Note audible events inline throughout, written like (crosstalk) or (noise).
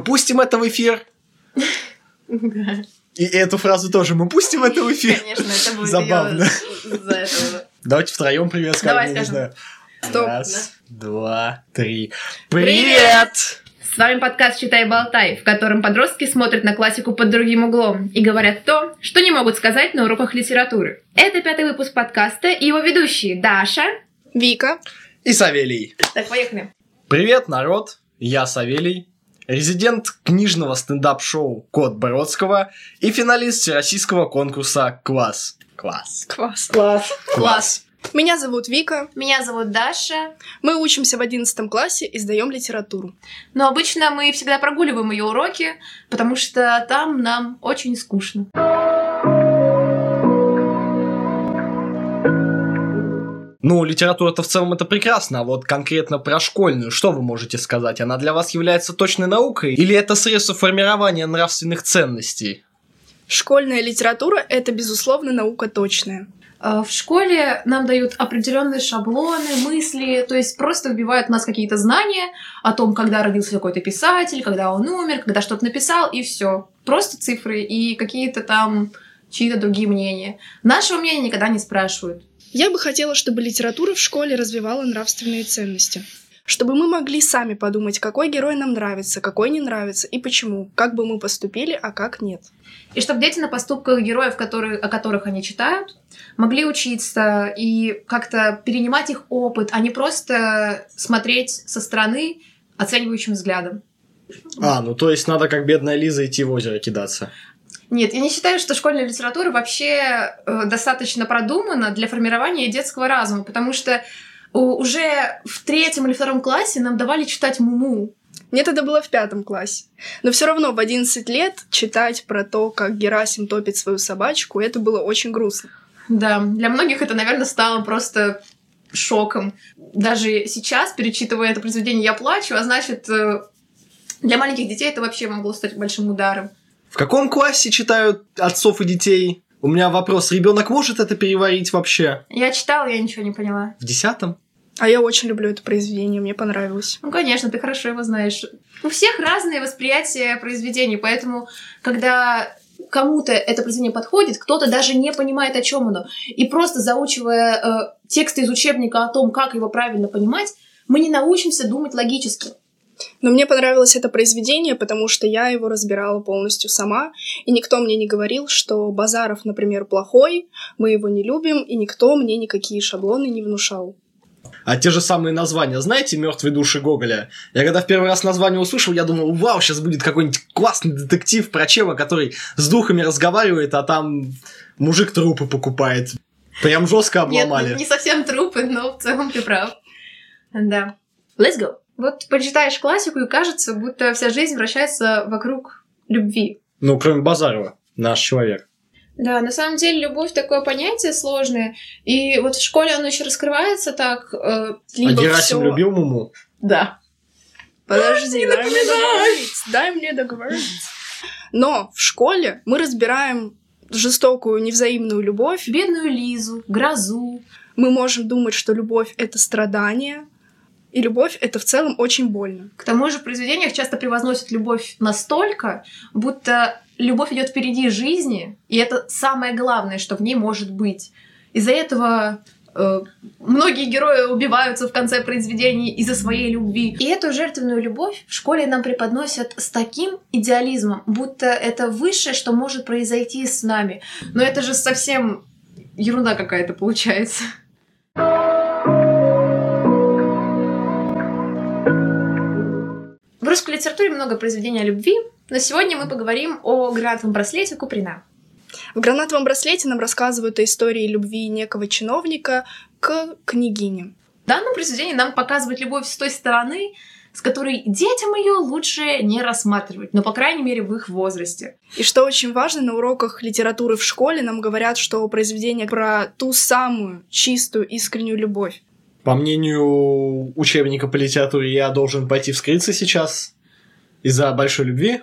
Мы пустим это в эфир. Да. И эту фразу тоже мы пустим это в эфир. Конечно, это будет Забавно. Давайте втроем привет скажем, Давай скажем. Раз, два, три. Привет! Привет! С вами подкаст «Читай и болтай», в котором подростки смотрят на классику под другим углом и говорят то, что не могут сказать на уроках литературы. Это пятый выпуск подкаста и его ведущие Даша. Вика. И Савелий. Так, поехали. Привет, народ! Я Савелий, резидент книжного стендап-шоу «Код Бородского» и финалист всероссийского конкурса «Класс». Класс. Класс. Класс. Класс. Меня зовут Вика. Меня зовут Даша. Мы учимся в 11 классе и сдаем литературу. Но обычно мы всегда прогуливаем ее уроки, потому что там нам очень скучно. Ну, литература-то в целом это прекрасно, а вот конкретно про школьную, что вы можете сказать? Она для вас является точной наукой? Или это средство формирования нравственных ценностей? Школьная литература — это, безусловно, наука точная. Э, В школе нам дают определенные шаблоны, мысли, то есть просто вбивают в нас какие-то знания о том, когда родился какой-то писатель, когда он умер, когда что-то написал, и все. Просто цифры и какие-то там чьи-то другие мнения. Нашего мнения никогда не спрашивают. Я бы хотела, чтобы литература в школе развивала нравственные ценности. Чтобы мы могли сами подумать, какой герой нам нравится, какой не нравится и почему, как бы мы поступили, а как нет. И чтобы дети на поступках героев, которые, о которых они читают, могли учиться и как-то перенимать их опыт, а не просто смотреть со стороны оценивающим взглядом. А, ну то есть надо как бедная Лиза идти в озеро кидаться. Нет, я не считаю, что школьная литература вообще э, достаточно продумана для формирования детского разума, потому что уже в третьем или втором классе нам давали читать Муму. Мне тогда было в пятом классе. Но все равно в 11 лет читать про то, как Герасим топит свою собачку, это было очень грустно. Да, для многих это, наверное, стало просто шоком. Даже сейчас, перечитывая это произведение, я плачу, а значит, э, для маленьких детей это вообще могло стать большим ударом. В каком классе читают отцов и детей? У меня вопрос, ребенок может это переварить вообще? Я читала, я ничего не поняла. В десятом? А я очень люблю это произведение, мне понравилось. Ну, конечно, ты хорошо его знаешь. У всех разные восприятия произведений, поэтому, когда кому-то это произведение подходит, кто-то даже не понимает, о чем оно. И просто заучивая э, тексты из учебника о том, как его правильно понимать, мы не научимся думать логически. Но мне понравилось это произведение, потому что я его разбирала полностью сама, и никто мне не говорил, что Базаров, например, плохой, мы его не любим, и никто мне никакие шаблоны не внушал. А те же самые названия, знаете, мертвые души Гоголя? Я когда в первый раз название услышал, я думал, вау, сейчас будет какой-нибудь классный детектив про чела, который с духами разговаривает, а там мужик трупы покупает. Прям жестко обломали. Нет, не совсем трупы, но в целом ты прав. Да. Let's go. Вот почитаешь классику, и кажется, будто вся жизнь вращается вокруг любви. Ну, кроме Базарова, наш человек. Да, на самом деле любовь такое понятие сложное, и вот в школе оно еще раскрывается так. э, Либо а Герасим всё- любил Муму? Да. Подожди, дай мне договорить. Дай мне договорить. Но в школе мы разбираем жестокую невзаимную любовь. Бедную Лизу, грозу. Мы можем думать, что любовь — это страдание, и любовь — это в целом очень больно. К тому же в произведениях часто превозносят любовь настолько, будто любовь идет впереди жизни, и это самое главное, что в ней может быть. Из-за этого э, многие герои убиваются в конце произведений из-за своей любви. И эту жертвенную любовь в школе нам преподносят с таким идеализмом, будто это высшее, что может произойти с нами. Но это же совсем ерунда какая-то получается. В русской литературе много произведений о любви, но сегодня мы поговорим о гранатовом браслете Куприна. В «Гранатовом браслете» нам рассказывают о истории любви некого чиновника к княгине. В данном произведении нам показывают любовь с той стороны, с которой детям ее лучше не рассматривать, но, по крайней мере, в их возрасте. И что очень важно, на уроках литературы в школе нам говорят, что произведение про ту самую чистую, искреннюю любовь. По мнению учебника по литературе, я должен пойти вскрыться сейчас из-за большой любви.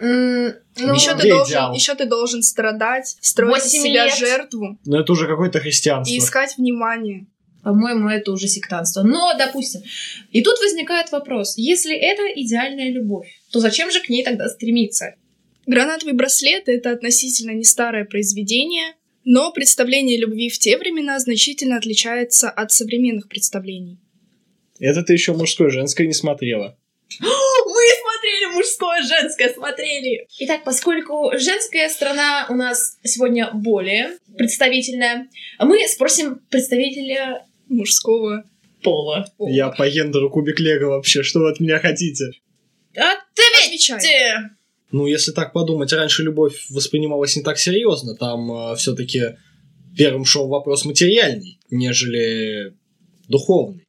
М, ну, еще, ты должен, идеал? еще ты должен страдать, строить из себя лет. жертву Но это уже какое-то христианство. и искать внимание. По-моему, это уже сектантство. Но, допустим. И тут возникает вопрос. Если это идеальная любовь, то зачем же к ней тогда стремиться? Гранатовый браслет — это относительно не старое произведение, но представление любви в те времена значительно отличается от современных представлений. Это ты еще мужское, женское не смотрела. (gasps) Мы смотрели мужское, женское, смотрели. Итак, поскольку женская сторона у нас сегодня более представительная, мы спросим представителя Мужского пола. Я по гендеру кубик лего вообще, что вы от меня хотите? Ответьте! Отвечай. Ну, если так подумать, раньше любовь воспринималась не так серьезно. Там все-таки первым шел вопрос материальный, нежели духовный.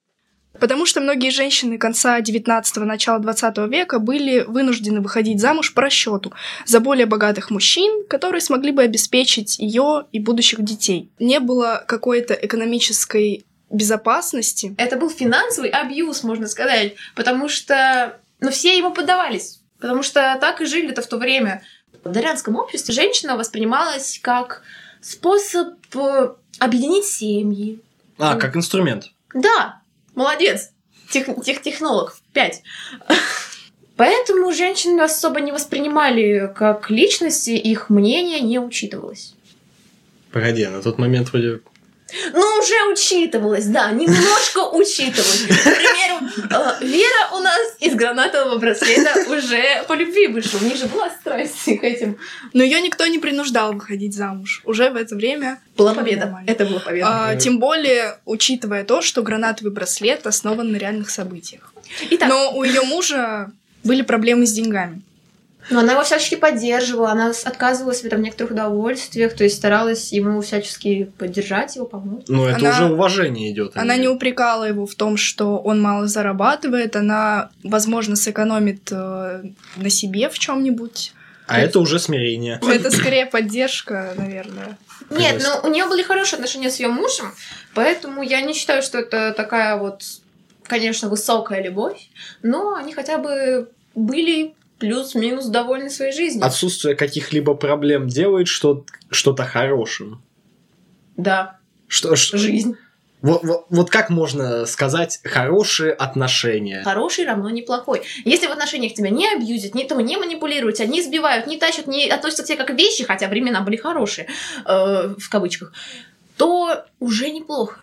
Потому что многие женщины конца 19-го, начала 20 века были вынуждены выходить замуж по расчету за более богатых мужчин, которые смогли бы обеспечить ее и будущих детей. Не было какой-то экономической безопасности. Это был финансовый абьюз, можно сказать, потому что ну, все ему поддавались. Потому что так и жили-то в то время. В дворянском обществе женщина воспринималась как способ э, объединить семьи. А, как инструмент. Да, молодец. Тех, тех, технолог. Пять. (laughs) Поэтому женщины особо не воспринимали как личности, их мнение не учитывалось. Погоди, на тот момент вроде... Ну, уже учитывалось, да, немножко учитывалось. К примеру, э, Вера у нас из гранатового браслета уже по любви вышла. У них же была страсть к этим. Но ее никто не принуждал выходить замуж. Уже в это время Была победа. Нормально. Это была победа. А, тем более, учитывая то, что гранатовый браслет основан на реальных событиях. Итак, Но у ее мужа были проблемы с деньгами. Но она его всячески поддерживала, она отказывалась в некоторых удовольствиях, то есть старалась ему всячески поддержать его, помочь. Ну, это Она- уже уважение идет. Она не упрекала его в том, что он мало зарабатывает, она, возможно, сэкономит э, на себе в чем-нибудь. А это уже смирение. Это скорее поддержка, наверное. Нет, но у нее были хорошие отношения с ее мужем, поэтому я не считаю, что это такая вот, конечно, высокая любовь, но они хотя бы были плюс-минус довольны своей жизнью. Отсутствие каких-либо проблем делает что- что-то хорошим. Да, Что, ш- жизнь. вот, вот- вот как можно сказать хорошие отношения? Хороший равно неплохой. Если в отношениях тебя не абьюзят, не, то не манипулируют, тебя не избивают, не тащат, не относятся к тебе как вещи, хотя времена были хорошие, э, в кавычках, то уже неплохо.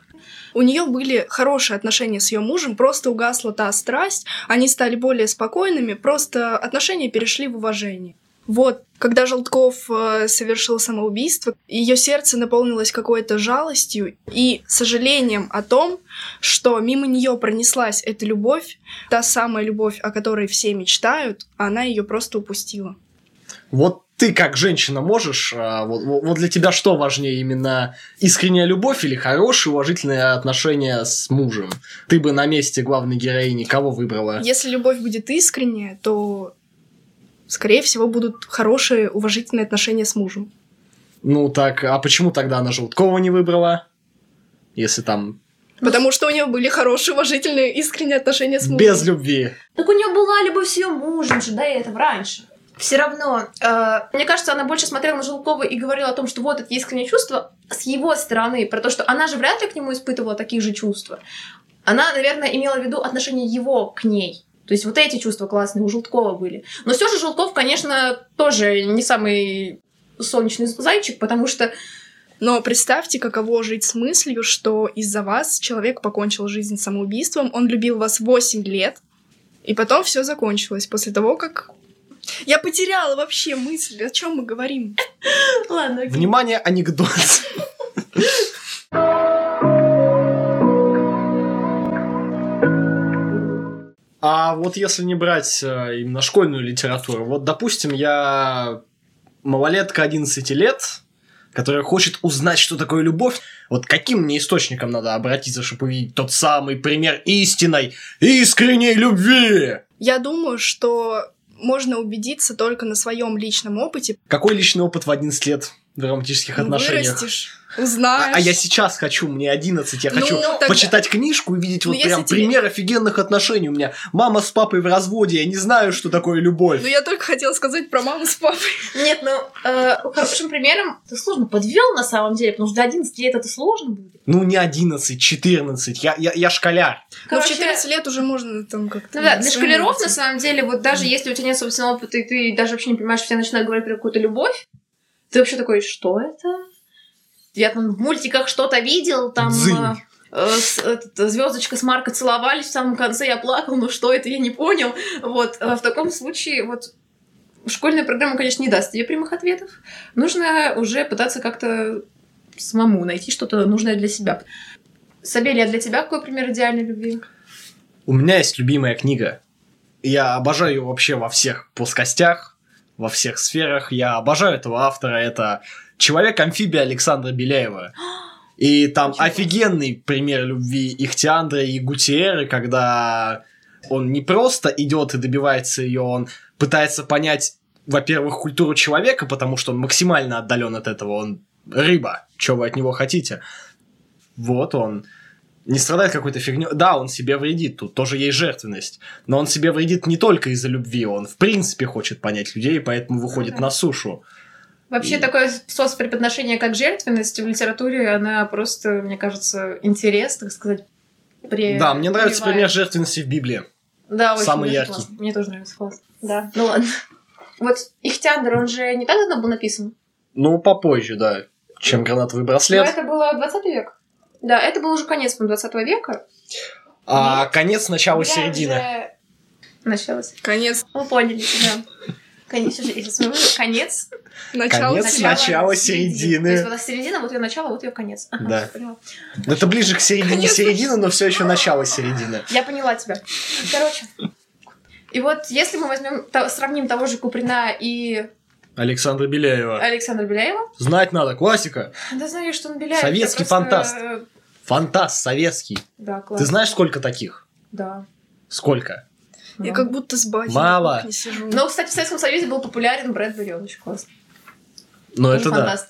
У нее были хорошие отношения с ее мужем, просто угасла та страсть, они стали более спокойными, просто отношения перешли в уважение. Вот, когда Желтков э, совершил самоубийство, ее сердце наполнилось какой-то жалостью и сожалением о том, что мимо нее пронеслась эта любовь, та самая любовь, о которой все мечтают, а она ее просто упустила. Вот ты как женщина можешь, а, вот, вот- вот для тебя что важнее, именно искренняя любовь или хорошие уважительные отношения с мужем? Ты бы на месте главной героини кого выбрала? Если любовь будет искренняя, то, скорее всего, будут хорошие, уважительные отношения с мужем. Ну так, а почему тогда она Желткова не выбрала? Если там Потому что у нее были хорошие, уважительные, искренние отношения с мужем. без любви. Так у нее была любовь с ее мужем же до этого раньше. Все равно, э, мне кажется, она больше смотрела на Желкова и говорила о том, что вот это искреннее чувство с его стороны, про то, что она же вряд ли к нему испытывала таких же чувств. Она, наверное, имела в виду отношение его к ней. То есть вот эти чувства классные у Желткова были. Но все же Желтков, конечно, тоже не самый солнечный зайчик, потому что Но представьте, каково жить с мыслью, что из-за вас человек покончил жизнь самоубийством, он любил вас 8 лет, и потом все закончилось после того, как... Я потеряла вообще мысль, о чем мы говорим. Ладно, окей. Внимание, анекдот. А вот если не брать э, именно школьную литературу, вот, допустим, я малолетка 11 лет, которая хочет узнать, что такое любовь, вот каким мне источником надо обратиться, чтобы увидеть тот самый пример истинной, искренней любви? Я думаю, что можно убедиться только на своем личном опыте. Какой личный опыт в 11 лет в романтических Ну, отношениях. Вырастешь, А, узнаешь. а я сейчас хочу, мне 11, я Ну, хочу тогда- почитать книжку и видеть Ну, вот прям тебе- пример офигенных отношений. У меня мама с папой в разводе, я не знаю, что такое любовь. Ну, я только хотела сказать про маму с папой. Нет, ну, э, хорошим примером ты сложно подвел на самом деле, потому что до 11 лет это сложно будет. Ну, не 11, 14, я, я, я школяр. Но Ну, в Короче, 14 лет уже можно там как-то... Ну да, для школяров, на самом деле, вот даже если у тебя нет собственного опыта, и ты даже вообще не понимаешь, что тебе начинают говорить про какую-то любовь, ты вообще такой, что это? Я там в мультиках что-то видел, там Дзынь. звездочка с Марко целовались, в самом конце я плакал, но что это, я не понял. Вот, а в таком случае, вот, школьная программа, конечно, не даст тебе прямых ответов. Нужно уже пытаться как-то самому найти что-то нужное для себя. Сабелия, для тебя какой пример идеальной любви? У меня есть любимая книга. Я обожаю ее вообще во всех плоскостях, во всех сферах. Я обожаю этого автора. Это «Человек-амфибия» Александра Беляева. (gasps) И там классно. офигенный пример любви Ихтиандра и Гутиеры, когда он не просто идет и добивается ее, он пытается понять, во-первых, культуру человека, потому что он максимально отдален от этого. Он рыба. Что вы от него хотите? Вот он не страдает какой-то фигней. Да, он себе вредит, тут тоже есть жертвенность. Но он себе вредит не только из-за любви, он в принципе хочет понять людей, поэтому выходит на сушу. Вообще И- такой способ преподношения, как жертвенность в литературе, она просто, мне кажется, интерес, так сказать, при... Да, мне нравится прививает. пример жертвенности в Библии. Да, очень самый яркий. классно. Мне тоже нравится класс. Да, ну ладно. Вот Ихтиандр, он же не так давно был написан? Ну, попозже, да, чем гранатовый Но браслет. это было 20 век. Да, это был уже конец, по 20 века. А конец, начало, Я середина. уже- Начало. Конец, Мы поняли, да. Конец, сейчас смотрю, конец. начало, Конец, начало. начало, То есть середины. вот середина, вот ее начало, вот ее конец. Ага, (laughs) Да. поняла. Ну, Это ближе к середине Конец. середины, но все еще начало середины. Я поняла тебя. Короче. И вот если мы возьмем, то- сравним того же Куприна и Александра Беляева. Александра Беляева, Знать надо, классика. да знаю, что он Беляев. Советский это просто, фантаст. советский. Да, класс. Ты знаешь, сколько таких? Да. Сколько? Я Да. как будто с батей Мало. кухне сижу. Но, кстати, в Советском Союзе был популярен Брэдбери, он очень классный. Ну, это да. фантаст.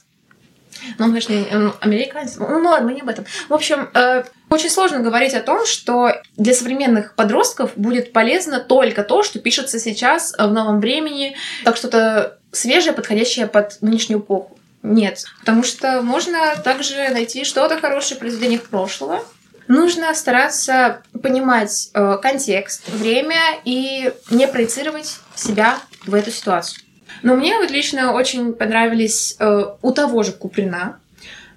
Ну, он, конечно, не- он американец. Ну, ну ладно, мы не об этом. В общем, э, очень сложно говорить о том, что для современных подростков будет полезно только то, что пишется сейчас э, в новом времени, как что-то свежее, подходящее под нынешнюю эпоху. Нет, потому что можно также найти что-то хорошее в произведениях прошлого. Нужно стараться понимать э, контекст, время и не проецировать себя в эту ситуацию. Но мне вот лично очень понравились э, у того же Куприна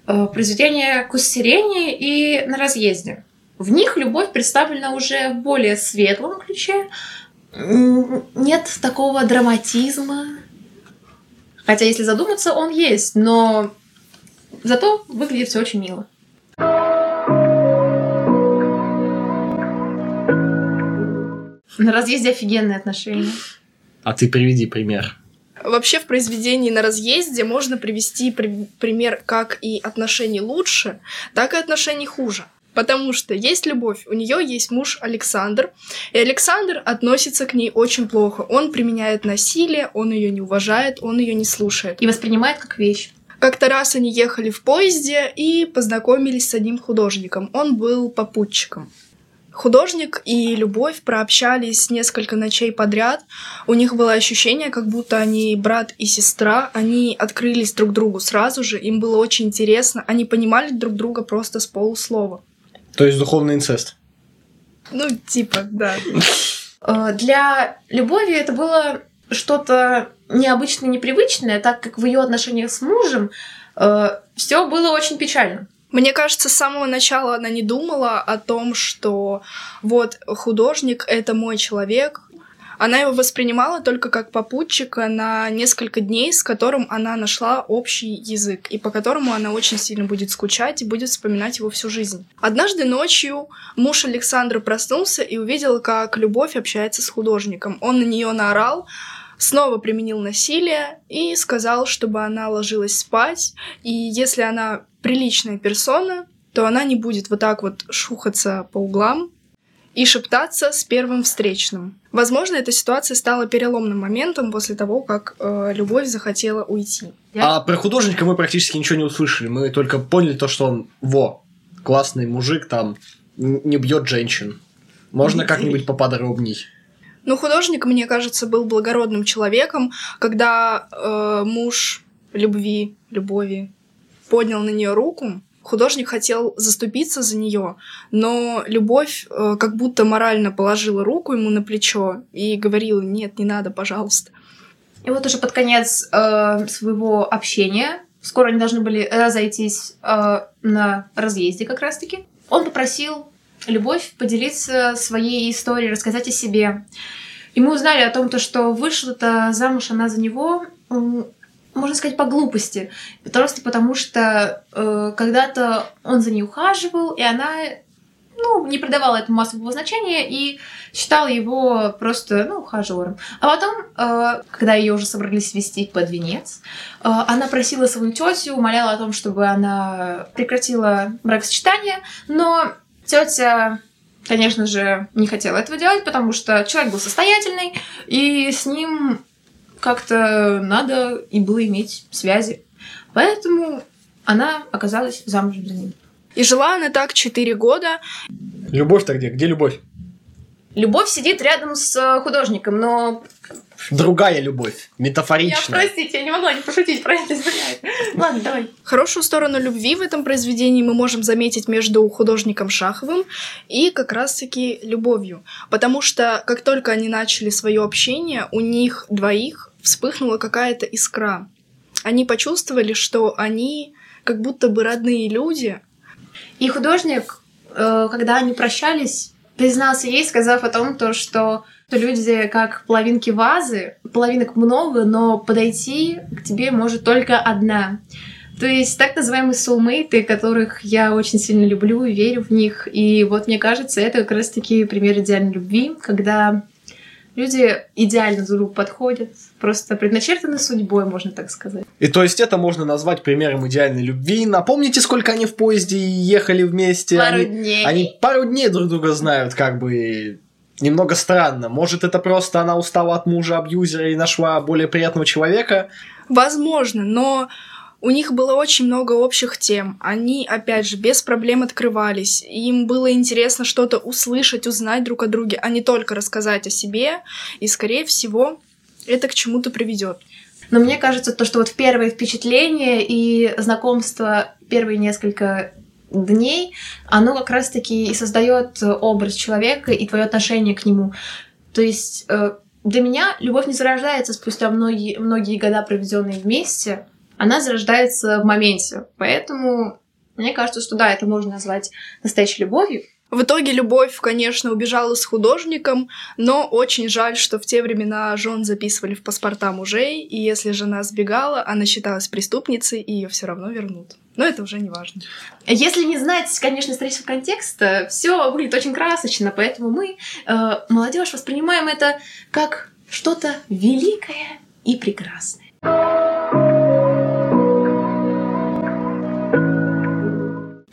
э, произведения «К сирени» и «На разъезде». В них любовь представлена уже в более светлом ключе. Нет такого драматизма. Хотя, если задуматься, он есть, но зато выглядит все очень мило. На разъезде офигенные отношения. А ты приведи пример. Вообще в произведении на разъезде можно привести при- пример как и отношений лучше, так и отношений хуже. Потому что есть любовь, у нее есть муж Александр, и Александр относится к ней очень плохо. Он применяет насилие, он ее не уважает, он ее не слушает. И воспринимает как вещь. Как-то раз они ехали в поезде и познакомились с одним художником. Он был попутчиком. Художник и любовь прообщались несколько ночей подряд. У них было ощущение, как будто они брат и сестра. Они открылись друг другу сразу же. Им было очень интересно. Они понимали друг друга просто с полуслова. То есть духовный инцест. Ну, типа, да. Э, Для любови это было что-то необычное, непривычное, так как в ее отношениях с мужем все было очень печально. Мне кажется, с самого начала она не думала о том, что вот художник — это мой человек. Она его воспринимала только как попутчика на несколько дней, с которым она нашла общий язык, и по которому она очень сильно будет скучать и будет вспоминать его всю жизнь. Однажды ночью муж Александра проснулся и увидел, как Любовь общается с художником. Он на нее наорал, снова применил насилие и сказал, чтобы она ложилась спать, и если она приличная персона, то она не будет вот так вот шухаться по углам. И шептаться с первым встречным. Возможно, эта ситуация стала переломным моментом после того, как э, любовь захотела уйти. А про художника мы практически ничего не услышали. Мы только поняли то, что он, во, классный мужик, там, не бьет женщин. Можно как-нибудь поподробней? Ну, художник, мне кажется, был благородным человеком, когда э, муж любви, любови поднял на нее руку, художник хотел заступиться за нее, но любовь э, как будто морально положила руку ему на плечо и говорила: нет, не надо, пожалуйста. И вот уже под конец э, своего общения, скоро они должны были разойтись э, на разъезде как раз-таки, он попросил Любовь поделиться своей историей, рассказать о себе. И мы узнали о том, то, что вышла-то замуж она за него, можно сказать, по глупости. Просто потому что э, когда-то он за ней ухаживал, и она ну, не придавала этому массового значения и считала его просто, ну, ухажером. А потом, э, когда ее уже собрались вести под венец, э, она просила свою тетю, умоляла о том, чтобы она прекратила бракосочетание, но Тетя, конечно же, не хотела этого делать, потому что человек был состоятельный, и с ним как-то надо и было иметь связи. Поэтому она оказалась замужем за ним. И жила она так четыре года. Любовь-то где? Где любовь? Любовь сидит рядом с художником, но другая любовь, метафоричная. Я, простите, я не могла не пошутить про это, Ладно, давай. Хорошую сторону любви в этом произведении мы можем заметить между художником Шаховым и как раз-таки любовью. Потому что как только они начали свое общение, у них двоих вспыхнула какая-то искра. Они почувствовали, что они как будто бы родные люди. И художник, э, когда они прощались, признался ей, сказав о том, то, что люди как половинки вазы, половинок много, но подойти к тебе может только одна. То есть так называемые soulmate, которых я очень сильно люблю и верю в них. И вот мне кажется, это как раз-таки пример идеальной любви, когда люди идеально друг другу подходят, просто предначертаны судьбой, можно так сказать. И то есть это можно назвать примером идеальной любви. Напомните, сколько они в поезде ехали вместе? Пару они, дней. Они пару дней друг друга знают, как бы немного странно. Может, это просто она устала от мужа абьюзера и нашла более приятного человека? Возможно, но у них было очень много общих тем. Они, опять же, без проблем открывались. Им было интересно что-то услышать, узнать друг о друге, а не только рассказать о себе. И, скорее всего, это к чему-то приведет. Но мне кажется, то, что вот первые впечатления и знакомство первые несколько дней, оно как раз-таки и создает образ человека и твое отношение к нему. То есть э, для меня любовь не зарождается спустя многие, многие года, проведенные вместе, она зарождается в моменте. Поэтому мне кажется, что да, это можно назвать настоящей любовью. В итоге любовь, конечно, убежала с художником, но очень жаль, что в те времена жен записывали в паспорта мужей, и если жена сбегала, она считалась преступницей, и ее все равно вернут. Но это уже не важно. Если не знать, конечно, исторического контекста, все выглядит очень красочно, поэтому мы, э, молодежь, воспринимаем это как что-то великое и прекрасное.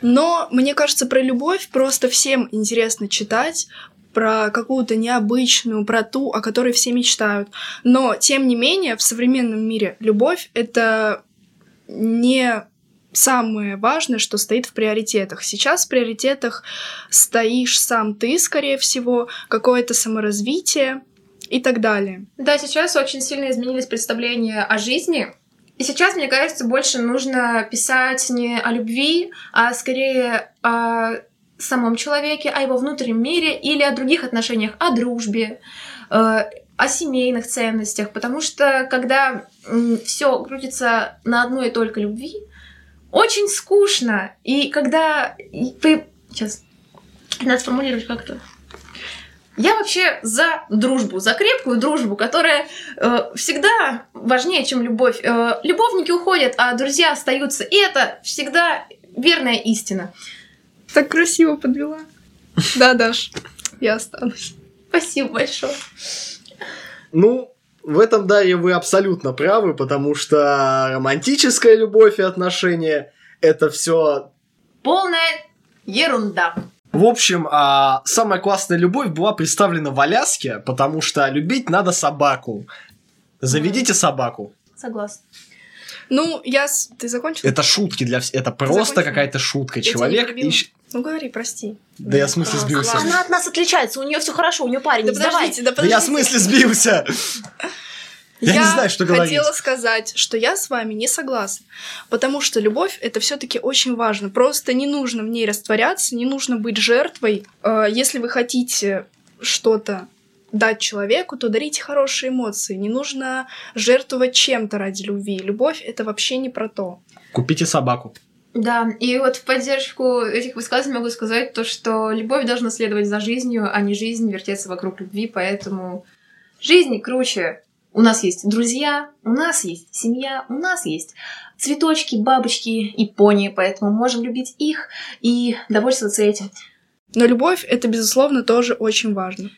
Но, мне кажется, про любовь просто всем интересно читать, про какую-то необычную, про ту, о которой все мечтают. Но, тем не менее, в современном мире любовь — это не самое важное, что стоит в приоритетах. Сейчас в приоритетах стоишь сам ты, скорее всего, какое-то саморазвитие и так далее. Да, сейчас очень сильно изменились представления о жизни, и сейчас, мне кажется, больше нужно писать не о любви, а скорее о самом человеке, о его внутреннем мире или о других отношениях, о дружбе, э, о семейных ценностях, потому что когда все крутится на одной и только любви, очень скучно. И когда ты... Сейчас, надо сформулировать как-то. Я вообще за дружбу, за крепкую дружбу, которая э, всегда важнее, чем любовь. Э, любовники уходят, а друзья остаются. И это всегда верная истина. Так красиво подвела. Да, Даш, я останусь. Спасибо большое. Ну, в этом, Дарья, вы абсолютно правы, потому что романтическая любовь и отношения — это все полная ерунда. В общем, а, самая классная любовь была представлена в Аляске, потому что любить надо собаку. Заведите собаку. Согласна. Ну, я... с- Ты закончил? Это шутки для всех. Это просто какая-то шутка. Я тебя не Человек ищет... Ну, говори, прости. Да я в смысле А, сбился. Она от нас отличается, у нее все хорошо, у нее парень, Да не сдавай. подождите, да Да я в подождите. смысле сбился. (laughs) Я не знаю, что говорить. хотела сказать, что я с вами не согласна, потому что любовь это все-таки очень важно. Просто не нужно в ней растворяться, не нужно быть жертвой. Э, Если вы хотите что-то дать человеку, то дарите хорошие эмоции. Не нужно жертвовать чем-то ради любви. Любовь это вообще не про то. Купите собаку. Да, и вот в поддержку этих высказываний могу сказать то, что любовь должна следовать за жизнью, а не жизнь вертеться вокруг любви, поэтому жизнь круче. У нас есть друзья, у нас есть семья, у нас есть цветочки, бабочки и пони, поэтому можем любить их и довольствоваться этим. Но любовь это, безусловно, тоже очень важно.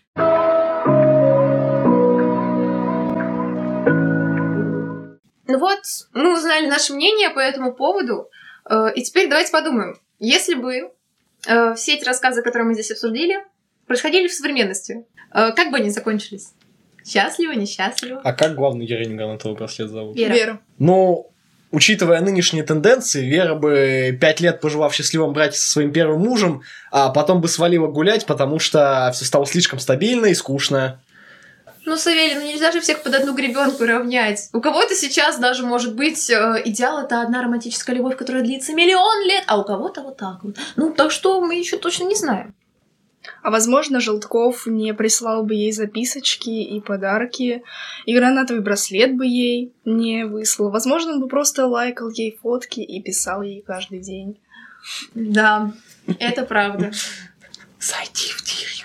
Ну вот, мы узнали наше мнение по этому поводу, э, и теперь давайте подумаем, если бы э, все эти рассказы, которые мы здесь обсудили, происходили в современности, э, как бы они закончились? Счастливо, несчастливо? А как главную героиню гранатовый браслет зовут? Вера. Вера. Ну, учитывая нынешние тенденции, Вера бы пять лет пожила в счастливом браке со своим первым мужем, а потом бы свалила гулять, потому что все стало слишком стабильно и скучно. Ну, Савелий, ну нельзя же всех под одну гребенку равнять. У кого-то сейчас даже может быть э, идеал это одна романтическая любовь, которая длится миллион лет, а у кого-то вот так вот. Ну, так что мы еще точно не знаем. А возможно, Желтков не прислал бы ей записочки и подарки, и гранатовый браслет бы ей не выслал. Возможно, он бы просто лайкал ей фотки и писал ей каждый день. Да, это правда. Зайди в директ.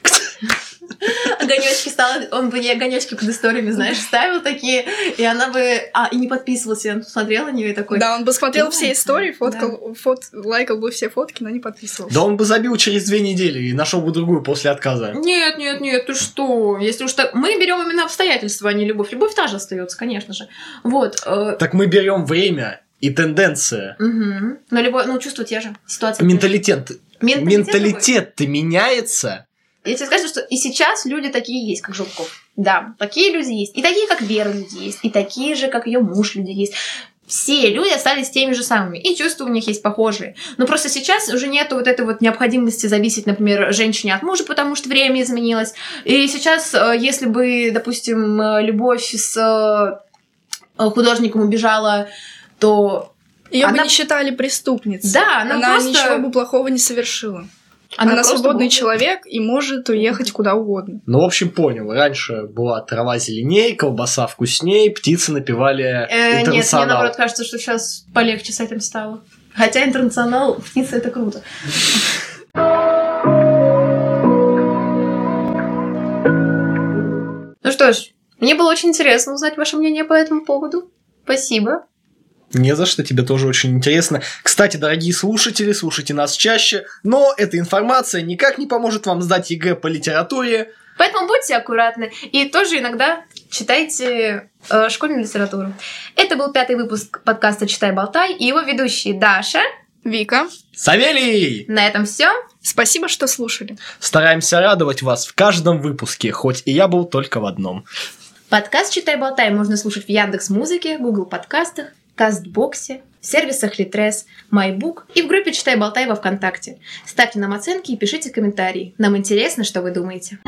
Огонечки стала, он бы ей огонечки под историями, знаешь, ставил такие, и она бы, а, и не подписывался, он смотрел на нее и такой, Да, он бы смотрел «Ой, все истории, да. фоткал, фот, лайкал бы все фотки, но не подписывался. Да он бы забил через две недели и нашел бы другую после отказа. Нет, нет, нет, ты что? Если уж так... Мы берем именно обстоятельства, а не любовь. Любовь та же остается, конечно же. Вот. э, Так мы берем время и тенденция. мгм. Но любовь, ну, чувства те же. Ситуация. Менталитет. Менталитет Менталитет-то меняется. Я тебе скажу, что и сейчас люди такие есть, как Желтков. Да, такие люди есть. И такие, как Вера, люди есть. И такие же, как ее муж, люди есть. Все люди остались теми же самыми. И чувства у них есть похожие. Но просто сейчас уже нет вот этой вот необходимости зависеть, например, женщине от мужа, потому что время изменилось. И сейчас, э, если бы, допустим, э, любовь с э, художником убежала, то Ее бы Она- не считали преступницей. Да, она просто- ничего бы плохого не совершила. Она, Она, свободный была- человек и может уехать куда угодно. Ну, в общем, понял. Раньше была трава зеленей, колбаса вкусней, птицы напевали Э, нет, мне интернационал. наоборот кажется, что сейчас полегче с этим стало. Хотя интернационал, птица это круто. Ну что ж, мне было очень интересно узнать ваше мнение по этому поводу. Спасибо. Не за что, тебе тоже очень интересно. Кстати, дорогие слушатели, слушайте нас чаще, но эта информация никак не поможет вам сдать ЕГЭ по литературе. Поэтому будьте аккуратны и тоже иногда читайте э, школьную литературу. Это был пятый выпуск подкаста «Читай, болтай» и его ведущие Даша. Вика, Савелий! На этом все. спасибо, что слушали. Стараемся радовать вас в каждом выпуске, хоть и я был только в одном. Подкаст «Читай, болтай» можно слушать в Яндекс Музыке, Google подкастах, Кастбоксе, в сервисах Литрес, Майбук и в группе «Читай, болтай» во Вконтакте. Ставьте нам оценки и пишите комментарии. Нам интересно, что вы думаете.